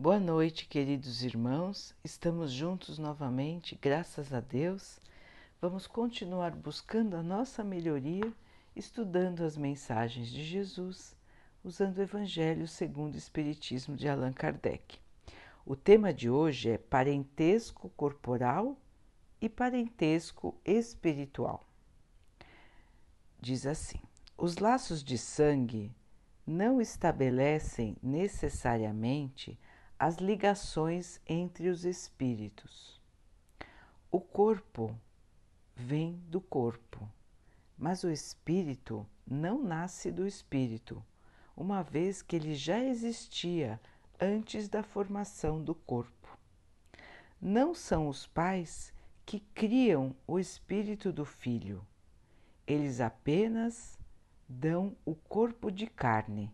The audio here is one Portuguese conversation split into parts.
Boa noite, queridos irmãos. Estamos juntos novamente, graças a Deus. Vamos continuar buscando a nossa melhoria, estudando as mensagens de Jesus, usando o Evangelho segundo o Espiritismo de Allan Kardec. O tema de hoje é parentesco corporal e parentesco espiritual. Diz assim: os laços de sangue não estabelecem necessariamente as ligações entre os espíritos. O corpo vem do corpo, mas o espírito não nasce do espírito, uma vez que ele já existia antes da formação do corpo. Não são os pais que criam o espírito do filho, eles apenas dão o corpo de carne.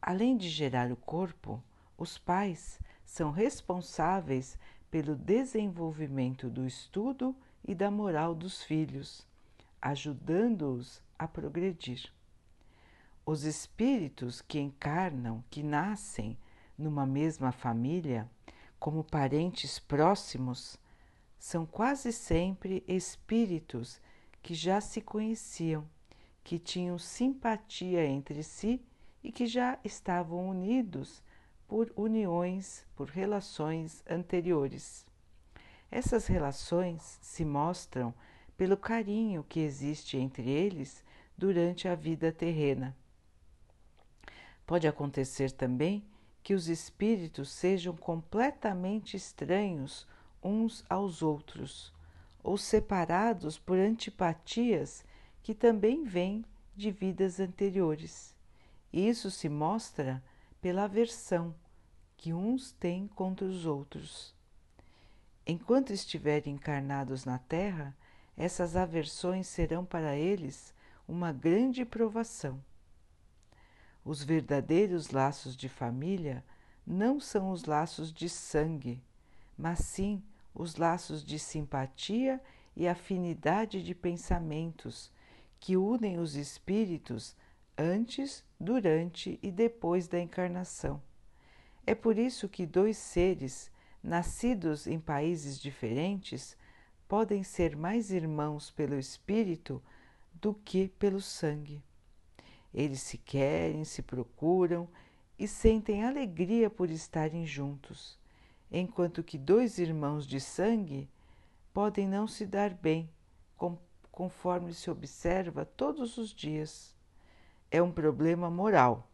Além de gerar o corpo, os pais são responsáveis pelo desenvolvimento do estudo e da moral dos filhos, ajudando-os a progredir. Os espíritos que encarnam, que nascem numa mesma família, como parentes próximos, são quase sempre espíritos que já se conheciam, que tinham simpatia entre si e que já estavam unidos por uniões, por relações anteriores. Essas relações se mostram pelo carinho que existe entre eles durante a vida terrena. Pode acontecer também que os espíritos sejam completamente estranhos uns aos outros, ou separados por antipatias que também vêm de vidas anteriores. Isso se mostra pela aversão que uns têm contra os outros. Enquanto estiverem encarnados na Terra, essas aversões serão para eles uma grande provação. Os verdadeiros laços de família não são os laços de sangue, mas sim os laços de simpatia e afinidade de pensamentos que unem os espíritos antes, durante e depois da encarnação. É por isso que dois seres, nascidos em países diferentes, podem ser mais irmãos pelo espírito do que pelo sangue. Eles se querem, se procuram e sentem alegria por estarem juntos, enquanto que dois irmãos de sangue podem não se dar bem, conforme se observa todos os dias é um problema moral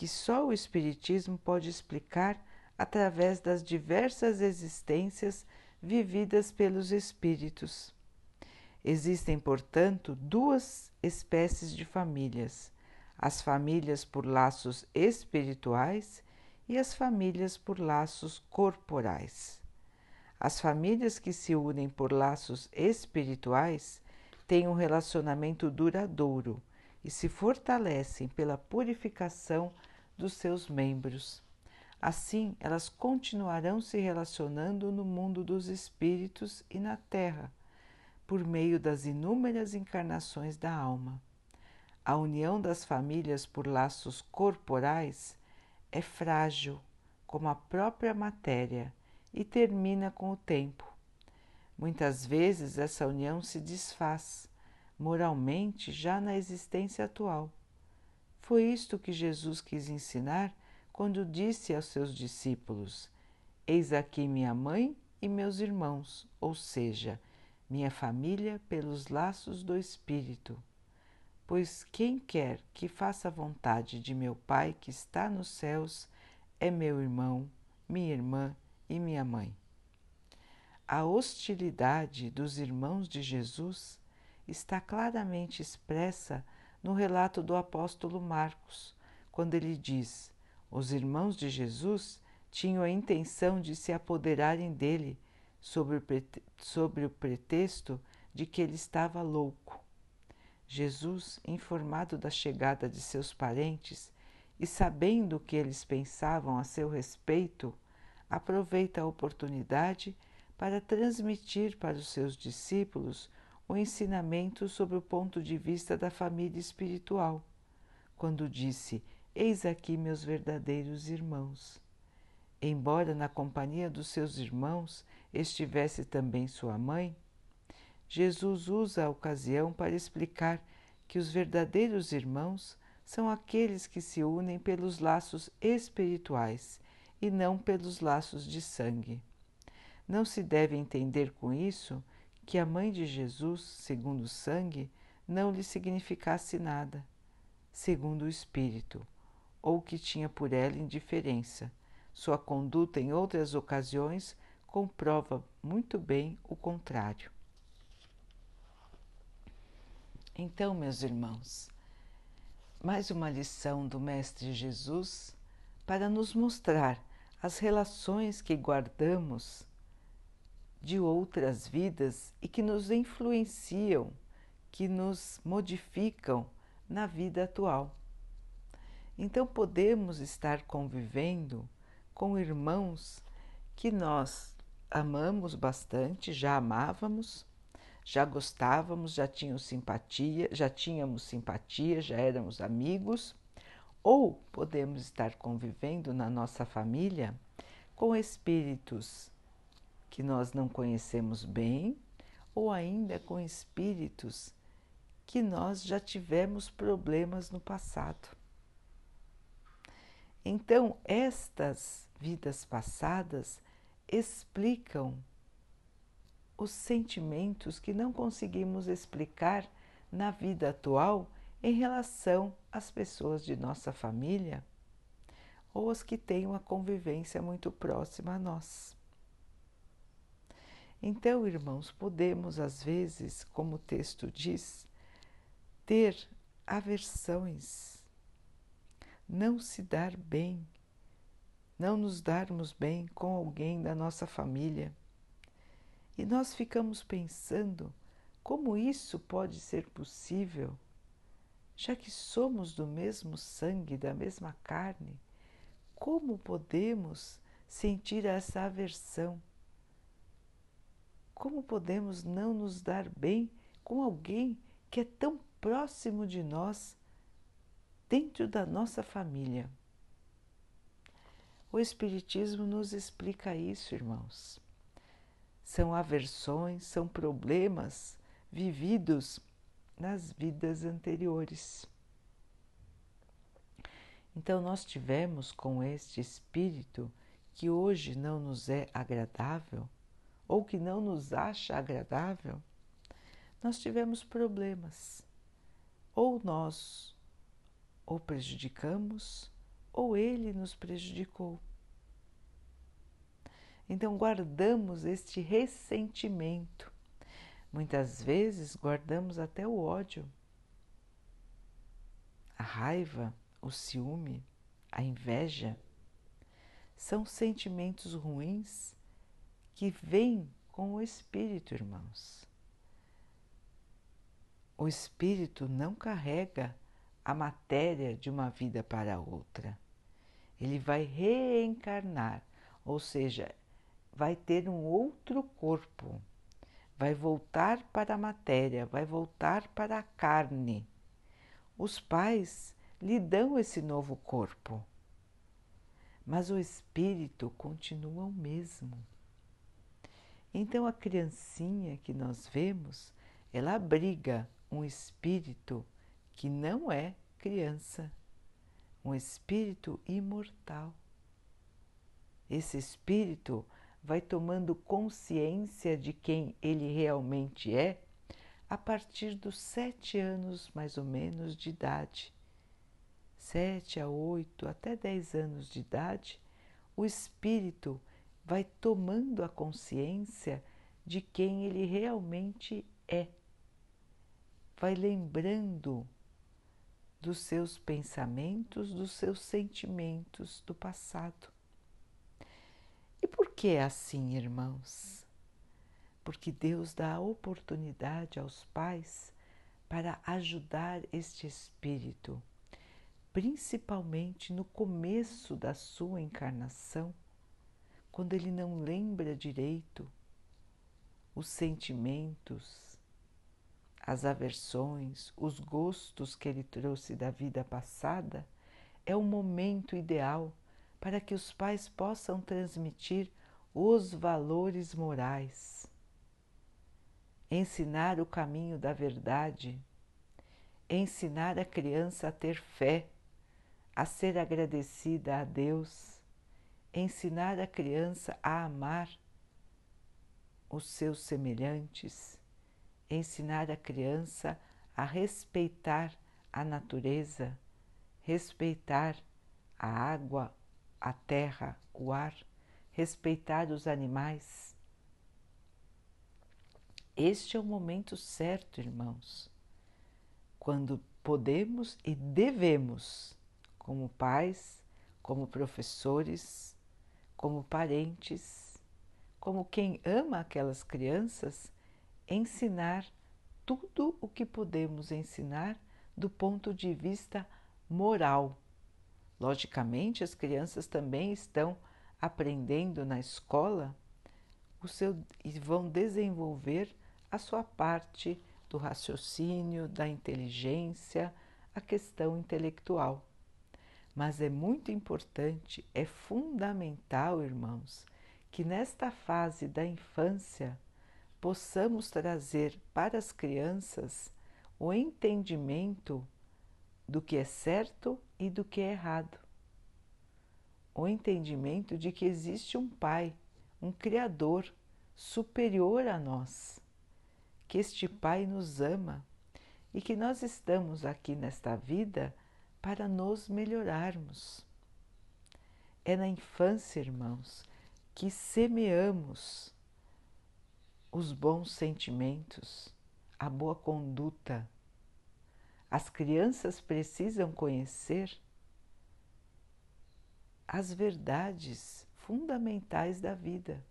que só o Espiritismo pode explicar através das diversas existências vividas pelos espíritos. Existem, portanto, duas espécies de famílias: as famílias por laços espirituais e as famílias por laços corporais. As famílias que se unem por laços espirituais têm um relacionamento duradouro e se fortalecem pela purificação dos seus membros. Assim, elas continuarão se relacionando no mundo dos espíritos e na Terra, por meio das inúmeras encarnações da alma. A união das famílias por laços corporais é frágil, como a própria matéria, e termina com o tempo. Muitas vezes essa união se desfaz moralmente já na existência atual. Foi isto que Jesus quis ensinar quando disse aos seus discípulos: Eis aqui minha mãe e meus irmãos, ou seja, minha família pelos laços do Espírito. Pois quem quer que faça a vontade de meu Pai que está nos céus é meu irmão, minha irmã e minha mãe. A hostilidade dos irmãos de Jesus está claramente expressa no relato do apóstolo Marcos, quando ele diz: Os irmãos de Jesus tinham a intenção de se apoderarem dele sobre o, pretexto de que ele estava louco. Jesus, informado da chegada de seus parentes e sabendo o que eles pensavam a seu respeito, aproveita a oportunidade para transmitir para os seus discípulos o ensinamento sobre o ponto de vista da família espiritual, quando disse: Eis aqui meus verdadeiros irmãos. embora na companhia dos seus irmãos estivesse também sua mãe, Jesus usa a ocasião para explicar que os verdadeiros irmãos são aqueles que se unem pelos laços espirituais e não pelos laços de sangue. Não se deve entender com isso que a mãe de Jesus, segundo o sangue, não lhe significasse nada, segundo o espírito, ou que tinha por ela indiferença. Sua conduta em outras ocasiões comprova muito bem o contrário. Então, meus irmãos, mais uma lição do Mestre Jesus para nos mostrar as relações que guardamos de outras vidas e que nos influenciam, que nos modificam na vida atual. Então, podemos estar convivendo com irmãos que nós amamos bastante, já amávamos, já gostávamos, já tínhamos simpatia, já tínhamos simpatia, já éramos amigos, ou podemos estar convivendo na nossa família com espíritos que nós não conhecemos bem, ou ainda com espíritos que nós já tivemos problemas no passado. Então, estas vidas passadas explicam os sentimentos que não conseguimos explicar na vida atual em relação às pessoas de nossa família ou as que têm uma convivência muito próxima a nós. Então, irmãos, podemos às vezes, como o texto diz, ter aversões, não se dar bem, não nos darmos bem com alguém da nossa família e nós ficamos pensando como isso pode ser possível, já que somos do mesmo sangue, da mesma carne. Como podemos sentir essa aversão? Como podemos não nos dar bem com alguém que é tão próximo de nós, dentro da nossa família? O Espiritismo nos explica isso, irmãos são aversões, são problemas vividos nas vidas anteriores. Então, nós tivemos com este espírito que hoje não nos é agradável ou que não nos acha agradável, nós tivemos problemas. Ou nós o prejudicamos, ou ele nos prejudicou. Então guardamos este ressentimento. Muitas vezes guardamos até o ódio, a raiva, o ciúme, a inveja. São sentimentos ruins que vêm com o espírito, irmãos. O espírito não carrega a matéria de uma vida para outra. Ele vai reencarnar, ou seja, vai ter um outro corpo, vai voltar para a matéria, vai voltar para a carne. Os pais lhe dão esse novo corpo, mas o espírito continua o mesmo. Então a criancinha que nós vemos, ela abriga um espírito que não é criança, um espírito imortal. Esse espírito vai tomando consciência de quem ele realmente é a partir dos sete anos mais ou menos de idade. Sete a oito, até dez anos de idade, o espírito vai tomando a consciência de quem ele realmente é. Vai lembrando dos seus pensamentos, dos seus sentimentos do passado. E por que é assim, irmãos? Porque Deus dá oportunidade aos pais para ajudar este espírito, principalmente no começo da sua encarnação, quando ele não lembra direito os sentimentos, as aversões, os gostos que ele trouxe da vida passada, é o momento ideal para que os pais possam transmitir os valores morais, ensinar o caminho da verdade, ensinar a criança a ter fé, a ser agradecida a Deus, ensinar a criança a amar os seus semelhantes, ensinar a criança a respeitar a natureza, respeitar a água, a terra, o ar, respeitar os animais. Este é o momento certo, irmãos, quando podemos e devemos, como pais, como professores, como parentes, como quem ama aquelas crianças, ensinar tudo o que podemos ensinar do ponto de vista moral. Logicamente, as crianças também estão aprendendo na escola o seu, e vão desenvolver a sua parte do raciocínio, da inteligência, a questão intelectual. Mas é muito importante, é fundamental, irmãos, que nesta fase da infância possamos trazer para as crianças o entendimento do que é certo e do que é errado. O entendimento de que existe um Pai, um Criador superior a nós, que este Pai nos ama e que nós estamos aqui nesta vida para nos melhorarmos. É na infância, irmãos, que semeamos os bons sentimentos, a boa conduta. As crianças precisam conhecer as verdades fundamentais da vida.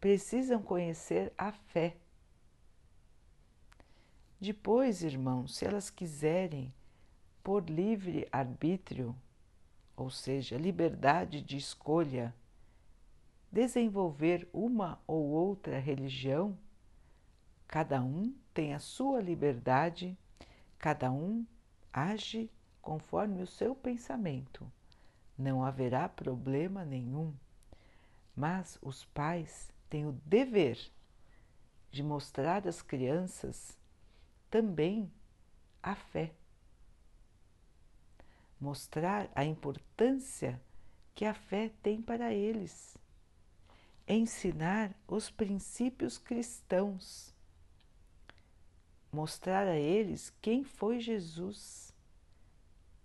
Precisam conhecer a fé. Depois, irmãos, se elas quiserem, por livre arbítrio, ou seja, liberdade de escolha, desenvolver uma ou outra religião, cada um tem a sua liberdade, cada um age conforme o seu pensamento. Não haverá problema nenhum, mas os pais têm o dever de mostrar às crianças também a fé. Mostrar a importância que a fé tem para eles ensinar os princípios cristãos, mostrar a eles quem foi Jesus,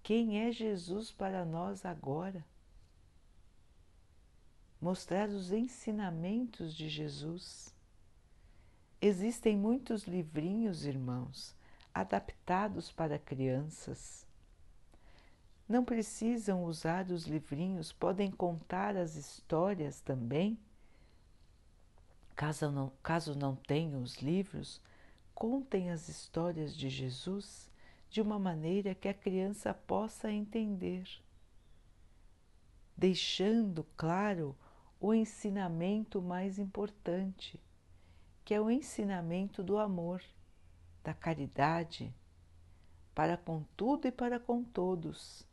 quem é Jesus para nós agora, mostrar os ensinamentos de Jesus. Existem muitos livrinhos, irmãos, adaptados para crianças. Não precisam usar os livrinhos, podem contar as histórias também Caso não, caso não tenham os livros, contem as histórias de Jesus de uma maneira que a criança possa entender, deixando claro o ensinamento mais importante, que é o ensinamento do amor, da caridade, para com tudo e para com todos.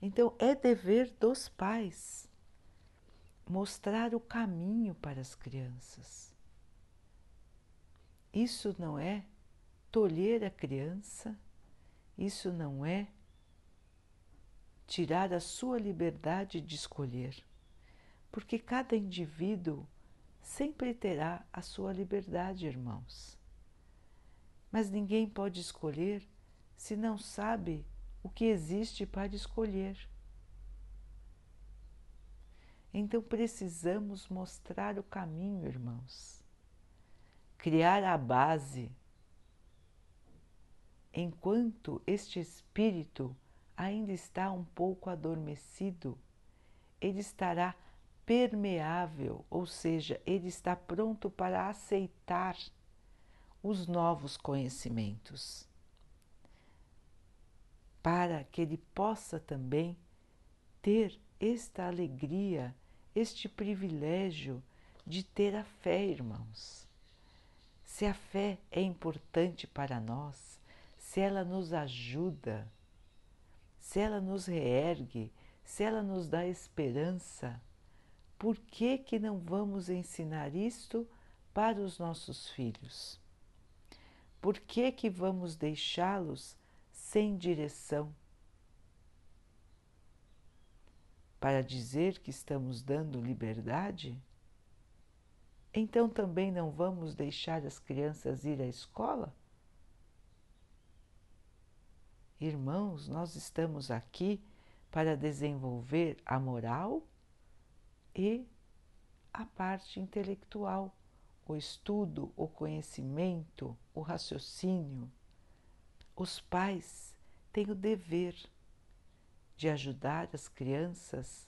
Então, é dever dos pais mostrar o caminho para as crianças. Isso não é tolher a criança, isso não é tirar a sua liberdade de escolher, porque cada indivíduo sempre terá a sua liberdade, irmãos. Mas ninguém pode escolher se não sabe o que existe para escolher. Então precisamos mostrar o caminho, irmãos. Criar a base. Enquanto este espírito ainda está um pouco adormecido, ele estará permeável, ou seja, ele está pronto para aceitar os novos conhecimentos, para que ele possa também ter esta alegria este privilégio de ter a fé, irmãos. Se a fé é importante para nós, se ela nos ajuda, se ela nos reergue, se ela nos dá esperança, por que, que não vamos ensinar isto para os nossos filhos? Por que, que vamos deixá-los sem direção? Para dizer que estamos dando liberdade? Então também não vamos deixar as crianças ir à escola? Irmãos, nós estamos aqui para desenvolver a moral e a parte intelectual, o estudo, o conhecimento, o raciocínio. Os pais têm o dever de ajudar as crianças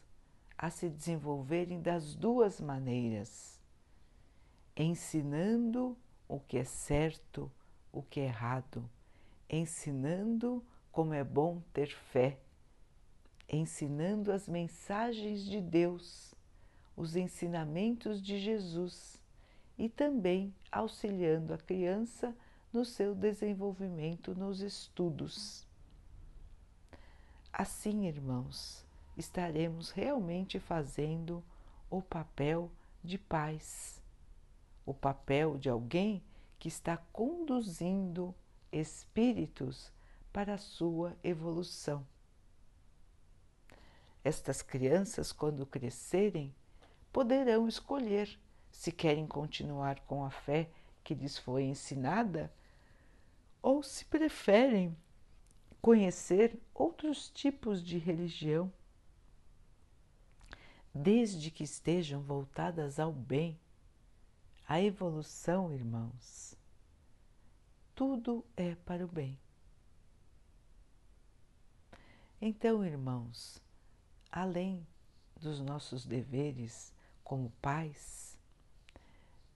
a se desenvolverem das duas maneiras, ensinando o que é certo, o que é errado, ensinando como é bom ter fé, ensinando as mensagens de Deus os ensinamentos de Jesus e também auxiliando a criança no seu desenvolvimento nos estudos. Assim, irmãos, estaremos realmente fazendo o papel de pais, o papel de alguém que está conduzindo espíritos para a sua evolução. Estas crianças, quando crescerem, poderão escolher se querem continuar com a fé que lhes foi ensinada ou se preferem conhecer outros tipos de religião, desde que estejam voltadas ao bem, à evolução, irmãos. Tudo é para o bem. Então, irmãos, além dos nossos deveres como pais,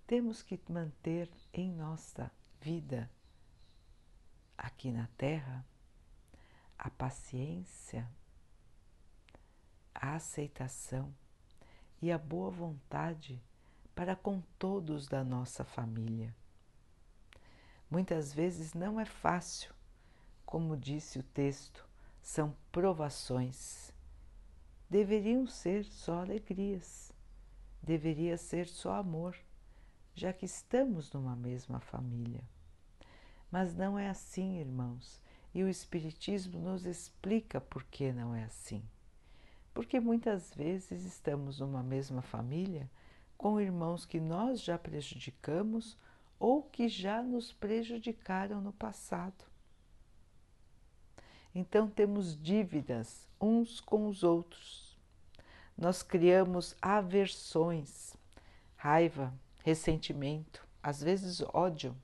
temos que manter em nossa vida aqui na Terra a paciência, a aceitação e a boa vontade para com todos da nossa família. Muitas vezes não é fácil, como disse o texto, são provações. Deveriam ser só alegrias deveria ser só amor, já que estamos numa mesma família. Mas não é assim, irmãos, e o Espiritismo nos explica por que não é assim. Porque muitas vezes estamos numa mesma família com irmãos que nós já prejudicamos ou que já nos prejudicaram no passado. Então temos dívidas uns com os outros nós criamos aversões, raiva, ressentimento, às vezes ódio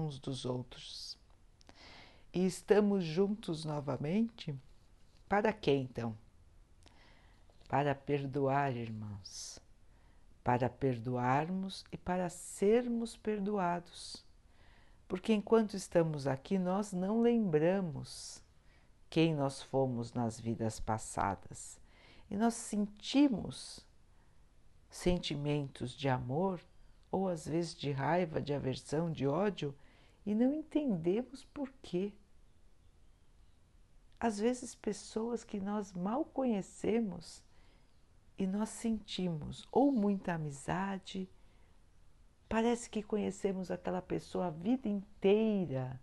uns dos outros. E estamos juntos novamente? Para quê então? Para perdoar, irmãos, para perdoarmos e para sermos perdoados. Porque enquanto estamos aqui, nós não lembramos quem nós fomos nas vidas passadas e nós sentimos sentimentos de amor ou às vezes de raiva, de aversão, de ódio e não entendemos por quê. Às vezes, pessoas que nós mal conhecemos e nós sentimos ou muita amizade, parece que conhecemos aquela pessoa a vida inteira.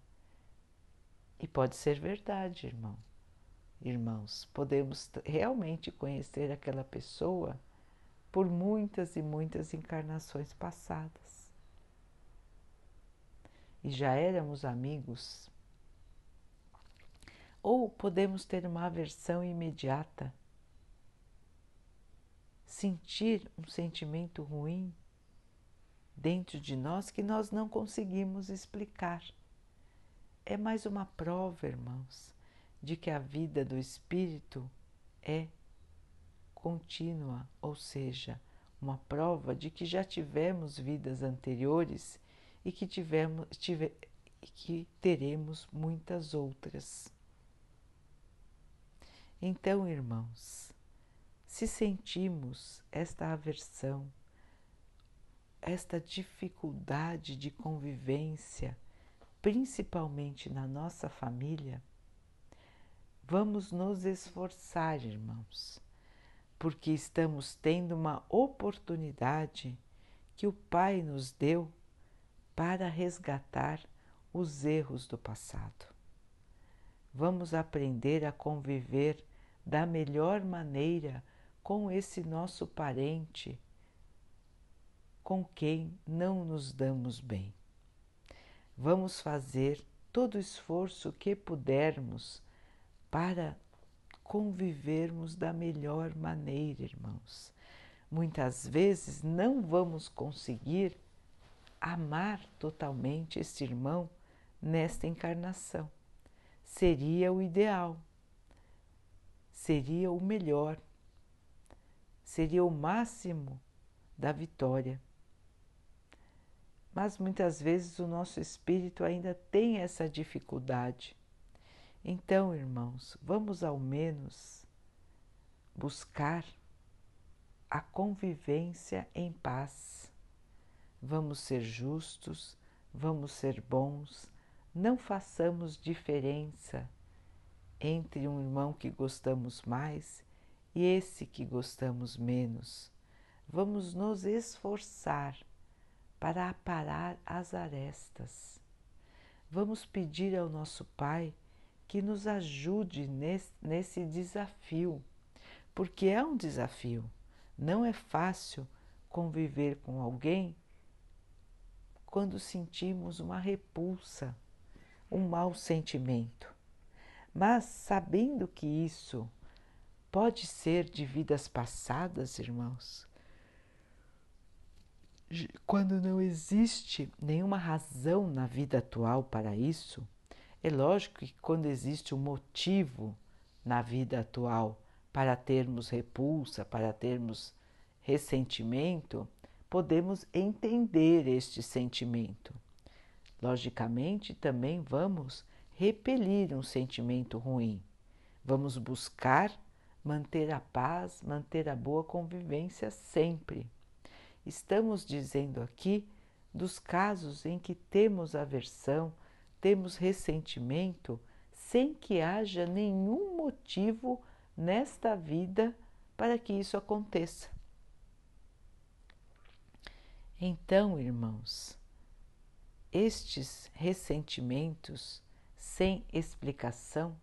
E pode ser verdade, irmão irmãos, podemos realmente conhecer aquela pessoa por muitas e muitas encarnações passadas. E já éramos amigos. Ou podemos ter uma aversão imediata, sentir um sentimento ruim dentro de nós que nós não conseguimos explicar. É mais uma prova, irmãos, de que a vida do espírito é contínua, ou seja, uma prova de que já tivemos vidas anteriores e que, tivemos, tive, que teremos muitas outras. Então, irmãos, se sentimos esta aversão, esta dificuldade de convivência, principalmente na nossa família, Vamos nos esforçar, irmãos, porque estamos tendo uma oportunidade que o Pai nos deu para resgatar os erros do passado. Vamos aprender a conviver da melhor maneira com esse nosso parente com quem não nos damos bem. Vamos fazer todo o esforço que pudermos para convivermos da melhor maneira, irmãos. Muitas vezes não vamos conseguir amar totalmente este irmão nesta encarnação. Seria o ideal, seria o melhor, seria o máximo da vitória. Mas muitas vezes o nosso espírito ainda tem essa dificuldade então, irmãos, vamos ao menos buscar a convivência em paz. Vamos ser justos, vamos ser bons, não façamos diferença entre um irmão que gostamos mais e esse que gostamos menos. Vamos nos esforçar para aparar as arestas. Vamos pedir ao nosso Pai que nos ajude nesse, nesse desafio, porque é um desafio. Não é fácil conviver com alguém quando sentimos uma repulsa, um mau sentimento. Mas sabendo que isso pode ser de vidas passadas, irmãos, quando não existe nenhuma razão na vida atual para isso, é lógico que quando existe um motivo na vida atual para termos repulsa, para termos ressentimento, podemos entender este sentimento. Logicamente, também vamos repelir um sentimento ruim. Vamos buscar manter a paz, manter a boa convivência sempre. Estamos dizendo aqui dos casos em que temos aversão, temos ressentimento sem que haja nenhum motivo nesta vida para que isso aconteça. Então, irmãos, estes ressentimentos sem explicação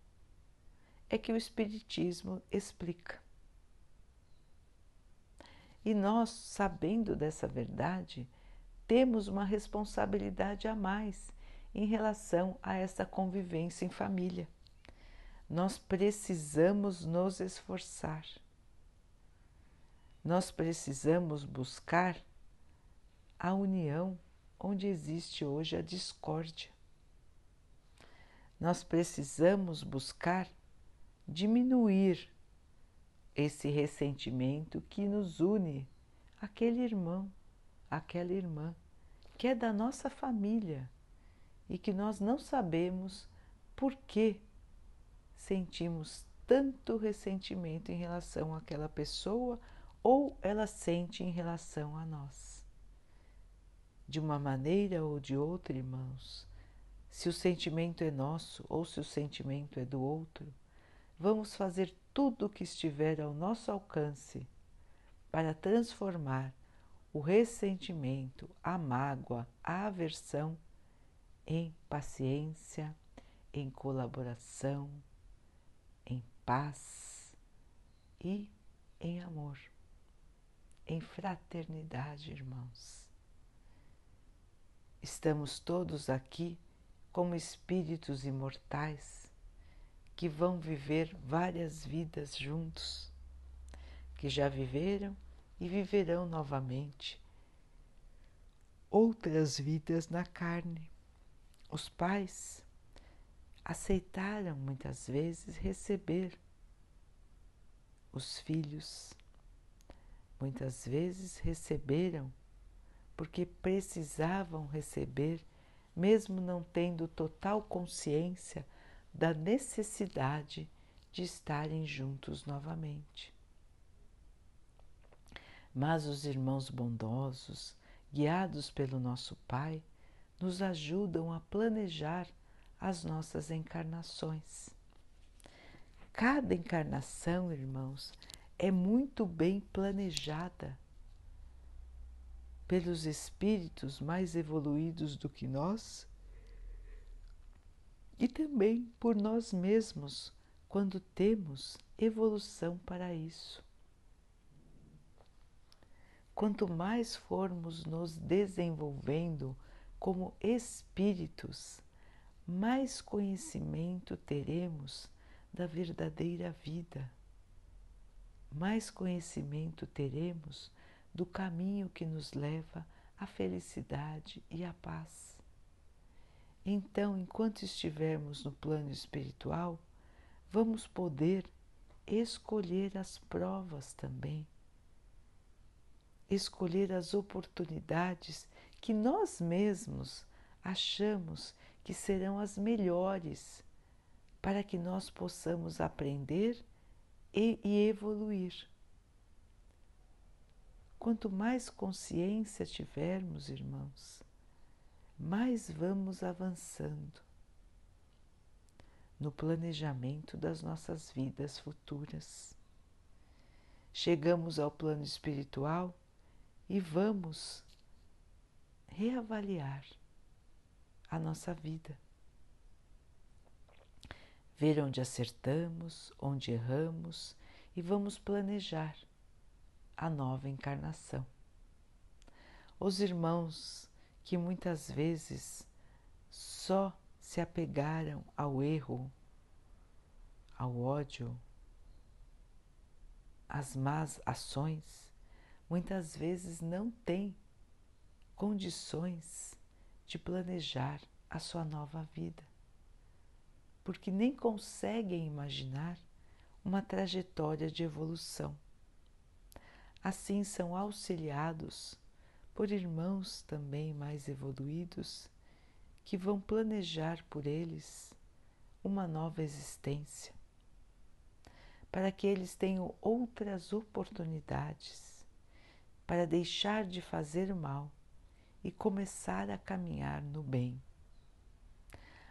é que o Espiritismo explica. E nós, sabendo dessa verdade, temos uma responsabilidade a mais em relação a essa convivência em família. Nós precisamos nos esforçar. Nós precisamos buscar a união onde existe hoje a discórdia. Nós precisamos buscar diminuir esse ressentimento que nos une aquele irmão, aquela irmã, que é da nossa família e que nós não sabemos por que sentimos tanto ressentimento em relação àquela pessoa ou ela sente em relação a nós. De uma maneira ou de outra, irmãos, se o sentimento é nosso ou se o sentimento é do outro, vamos fazer tudo o que estiver ao nosso alcance para transformar o ressentimento, a mágoa, a aversão em paciência, em colaboração, em paz e em amor, em fraternidade, irmãos. Estamos todos aqui como espíritos imortais que vão viver várias vidas juntos, que já viveram e viverão novamente outras vidas na carne os pais aceitaram muitas vezes receber os filhos, muitas vezes receberam porque precisavam receber, mesmo não tendo total consciência da necessidade de estarem juntos novamente. Mas os irmãos bondosos, guiados pelo nosso Pai, nos ajudam a planejar as nossas encarnações. Cada encarnação, irmãos, é muito bem planejada pelos espíritos mais evoluídos do que nós e também por nós mesmos quando temos evolução para isso. Quanto mais formos nos desenvolvendo como espíritos, mais conhecimento teremos da verdadeira vida, mais conhecimento teremos do caminho que nos leva à felicidade e à paz. Então, enquanto estivermos no plano espiritual, vamos poder escolher as provas também, escolher as oportunidades que nós mesmos achamos que serão as melhores para que nós possamos aprender e, e evoluir. Quanto mais consciência tivermos, irmãos, mais vamos avançando no planejamento das nossas vidas futuras. Chegamos ao plano espiritual e vamos reavaliar a nossa vida. Ver onde acertamos, onde erramos e vamos planejar a nova encarnação. Os irmãos que muitas vezes só se apegaram ao erro, ao ódio, às más ações, muitas vezes não têm condições de planejar a sua nova vida, porque nem conseguem imaginar uma trajetória de evolução. Assim são auxiliados por irmãos também mais evoluídos que vão planejar por eles uma nova existência, para que eles tenham outras oportunidades para deixar de fazer mal e começar a caminhar no bem.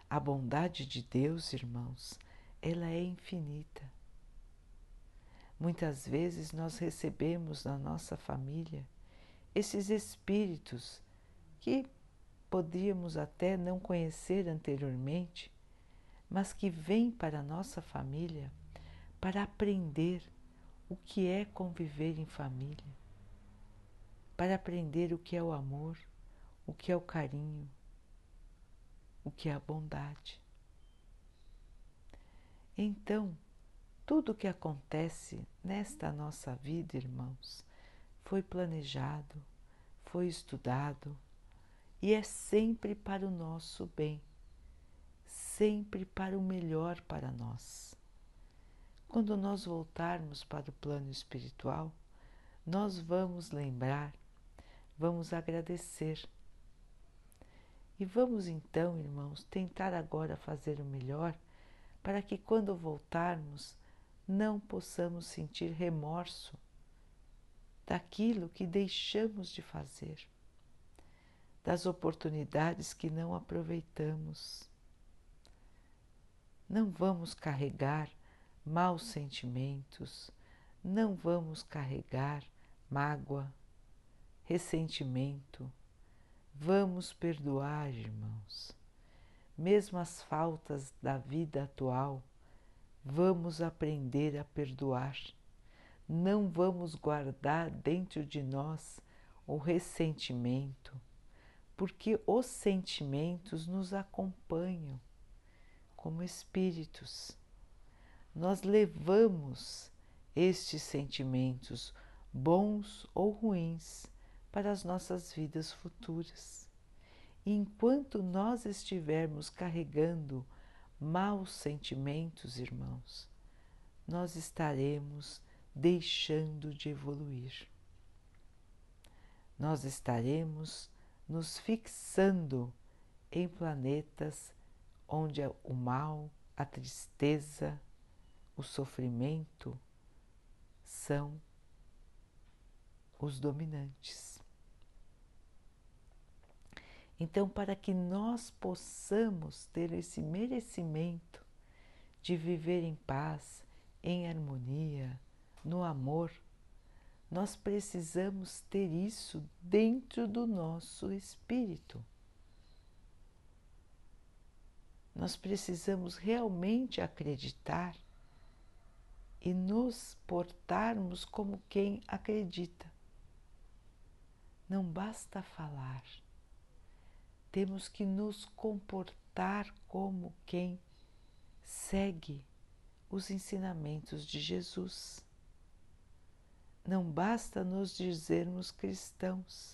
A bondade de Deus, irmãos, ela é infinita. Muitas vezes nós recebemos na nossa família esses espíritos que podíamos até não conhecer anteriormente, mas que vêm para a nossa família para aprender o que é conviver em família, para aprender o que é o amor, o que é o carinho, o que é a bondade. Então, tudo o que acontece nesta nossa vida, irmãos, foi planejado, foi estudado, e é sempre para o nosso bem, sempre para o melhor para nós. Quando nós voltarmos para o plano espiritual, nós vamos lembrar, vamos agradecer. E vamos então, irmãos, tentar agora fazer o melhor para que quando voltarmos não possamos sentir remorso daquilo que deixamos de fazer das oportunidades que não aproveitamos. Não vamos carregar maus sentimentos, não vamos carregar mágoa, ressentimento. Vamos perdoar, irmãos. Mesmo as faltas da vida atual, vamos aprender a perdoar. Não vamos guardar dentro de nós o ressentimento, porque os sentimentos nos acompanham como espíritos. Nós levamos estes sentimentos, bons ou ruins, para as nossas vidas futuras. E enquanto nós estivermos carregando maus sentimentos, irmãos, nós estaremos deixando de evoluir. Nós estaremos nos fixando em planetas onde o mal, a tristeza, o sofrimento são os dominantes. Então, para que nós possamos ter esse merecimento de viver em paz, em harmonia, no amor, nós precisamos ter isso dentro do nosso espírito. Nós precisamos realmente acreditar e nos portarmos como quem acredita. Não basta falar, temos que nos comportar como quem segue os ensinamentos de Jesus. Não basta nos dizermos cristãos,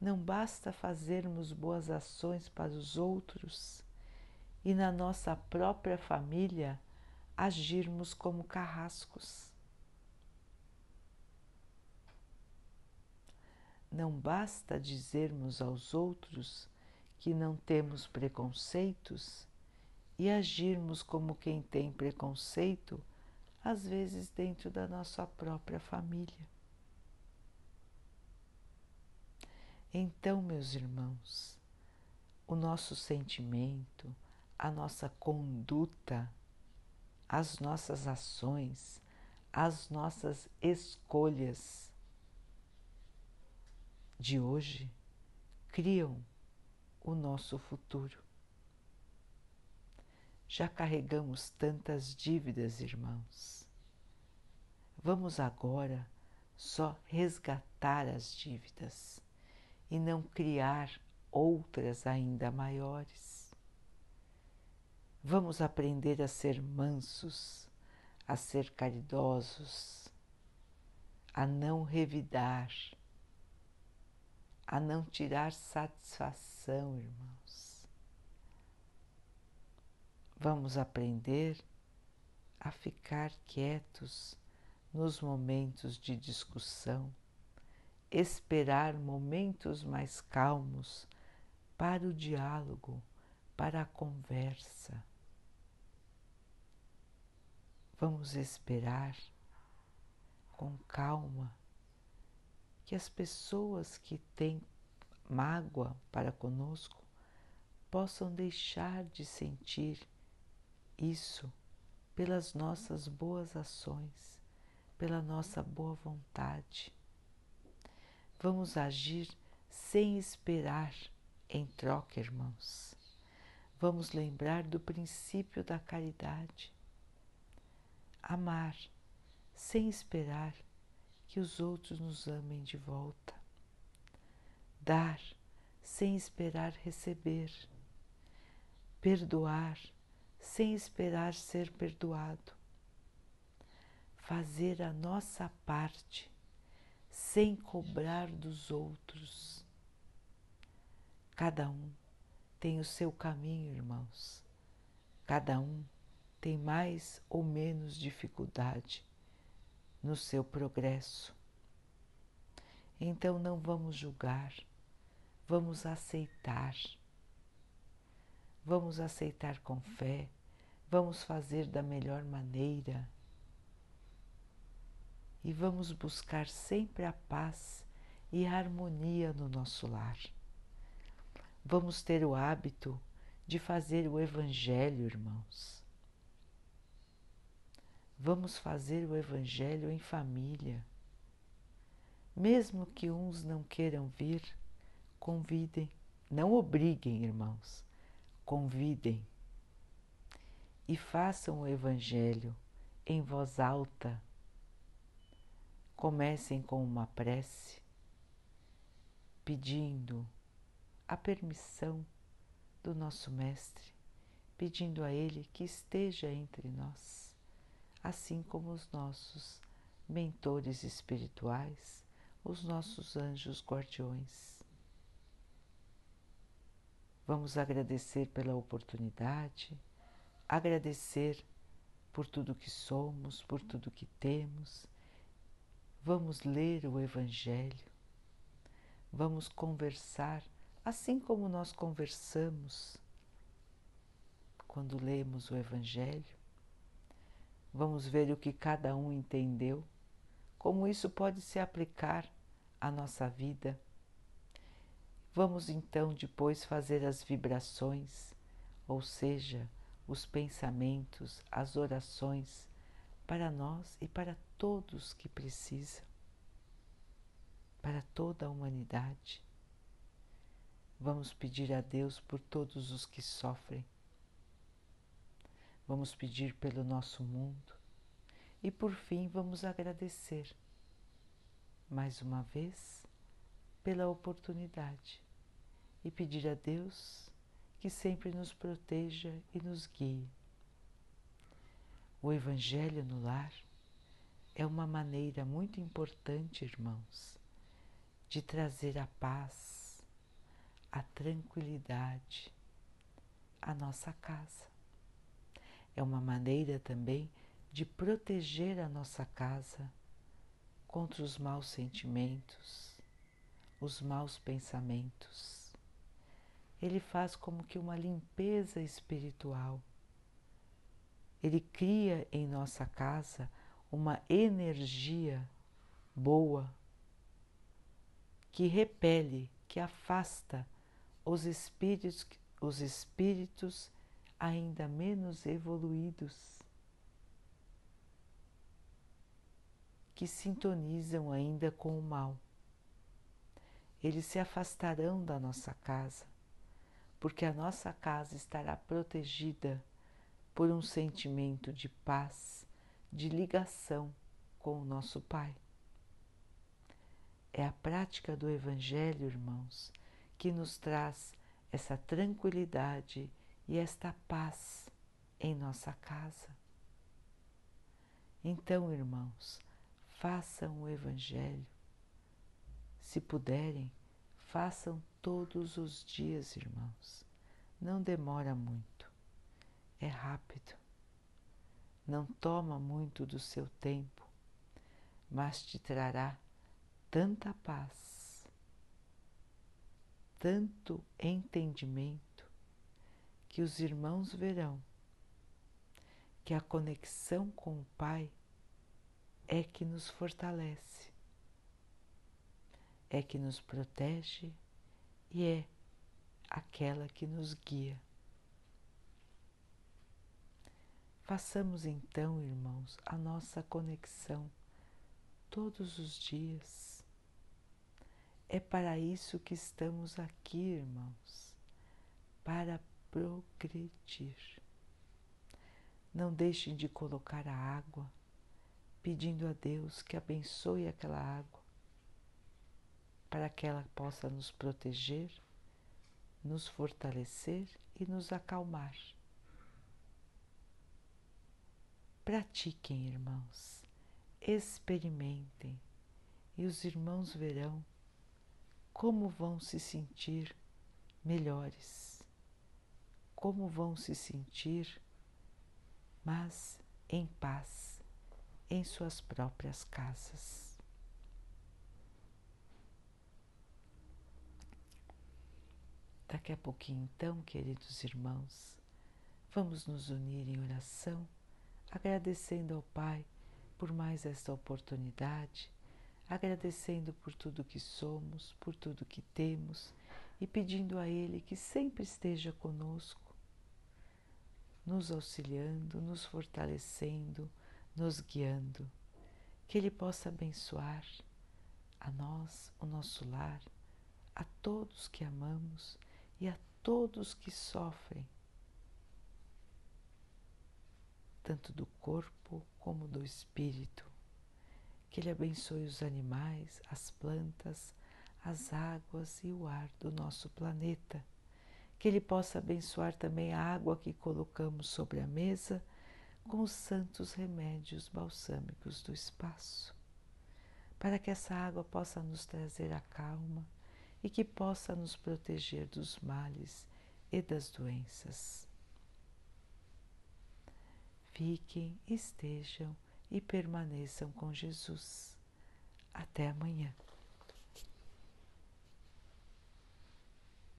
não basta fazermos boas ações para os outros e na nossa própria família agirmos como carrascos. Não basta dizermos aos outros que não temos preconceitos e agirmos como quem tem preconceito, às vezes dentro da nossa própria família. Então, meus irmãos, o nosso sentimento, a nossa conduta, as nossas ações, as nossas escolhas de hoje criam o nosso futuro. Já carregamos tantas dívidas, irmãos. Vamos agora só resgatar as dívidas e não criar outras ainda maiores. Vamos aprender a ser mansos, a ser caridosos, a não revidar, a não tirar satisfação, irmãos. Vamos aprender a ficar quietos nos momentos de discussão, esperar momentos mais calmos para o diálogo, para a conversa. Vamos esperar com calma que as pessoas que têm mágoa para conosco possam deixar de sentir isso pelas nossas boas ações, pela nossa boa vontade. Vamos agir sem esperar em troca, irmãos. Vamos lembrar do princípio da caridade. Amar sem esperar que os outros nos amem de volta. Dar sem esperar receber. Perdoar sem esperar ser perdoado. Fazer a nossa parte sem cobrar dos outros. Cada um tem o seu caminho, irmãos. Cada um tem mais ou menos dificuldade no seu progresso. Então não vamos julgar, vamos aceitar. Vamos aceitar com fé, vamos fazer da melhor maneira e vamos buscar sempre a paz e a harmonia no nosso lar. Vamos ter o hábito de fazer o Evangelho, irmãos. Vamos fazer o Evangelho em família. Mesmo que uns não queiram vir, convidem, não obriguem, irmãos, convidem e façam o Evangelho em voz alta. Comecem com uma prece, pedindo a permissão do nosso Mestre, pedindo a Ele que esteja entre nós assim como os nossos mentores espirituais, os nossos anjos guardiões. Vamos agradecer pela oportunidade, agradecer por tudo que somos, por tudo que temos. Vamos ler o Evangelho, vamos conversar assim como nós conversamos quando lemos o Evangelho Vamos ver o que cada um entendeu, como isso pode se aplicar à nossa vida. Vamos então depois fazer as vibrações, ou seja, os pensamentos, as orações para nós e para todos que precisam, para toda a humanidade. Vamos pedir a Deus por todos os que sofrem. Vamos pedir pelo nosso mundo. E por fim, vamos agradecer mais uma vez pela oportunidade e pedir a Deus que sempre nos proteja e nos guie. O Evangelho no lar é uma maneira muito importante, irmãos, de trazer a paz a tranquilidade à nossa casa. É uma maneira também de proteger a nossa casa contra os maus sentimentos, os maus pensamentos. Ele faz como que uma limpeza espiritual. Ele cria em nossa casa uma energia boa que repele, que afasta os espíritos, os espíritos ainda menos evoluídos, que sintonizam ainda com o mal. Eles se afastarão da nossa casa, porque a nossa casa estará protegida por um sentimento de paz, de ligação com o nosso Pai. É a prática do Evangelho, irmãos, que nos traz essa tranquilidade e esta paz em nossa casa. Então, irmãos, façam o Evangelho. Se puderem, façam todos os dias, irmãos. Não demora muito, é rápido. Não toma muito do seu tempo, mas te trará tanta paz tanto entendimento que os irmãos verão que a conexão com o Pai é que nos fortalece, é que nos protege e é aquela que nos guia. Façamos então, irmãos, a nossa conexão todos os dias é para isso que estamos aqui, irmãos, para progredir. Não deixem de colocar a água, pedindo a Deus que abençoe aquela água, para que ela possa nos proteger, nos fortalecer e nos acalmar. Pratiquem, irmãos, experimentem, e os irmãos verão como vão se sentir melhores, como vão se sentir, mas em paz em suas próprias casas. Daqui a pouquinho, então, queridos irmãos, vamos nos unir em oração, agradecendo ao Pai por mais esta oportunidade agradecendo por tudo que somos, por tudo que temos e pedindo a Ele que sempre esteja conosco, nos auxiliando, nos fortalecendo, nos guiando, que Ele possa abençoar a nós, o nosso lar, a todos que amamos e a todos que sofrem, tanto do corpo como do espírito que Ele abençoe os animais, as plantas, as águas e o ar do nosso planeta. Que Ele possa abençoar também a água que colocamos sobre a mesa com os santos remédios balsâmicos do espaço, para que essa água possa nos trazer a calma e que possa nos proteger dos males e das doenças. Fiquem, estejam e permaneçam com Jesus. Até amanhã.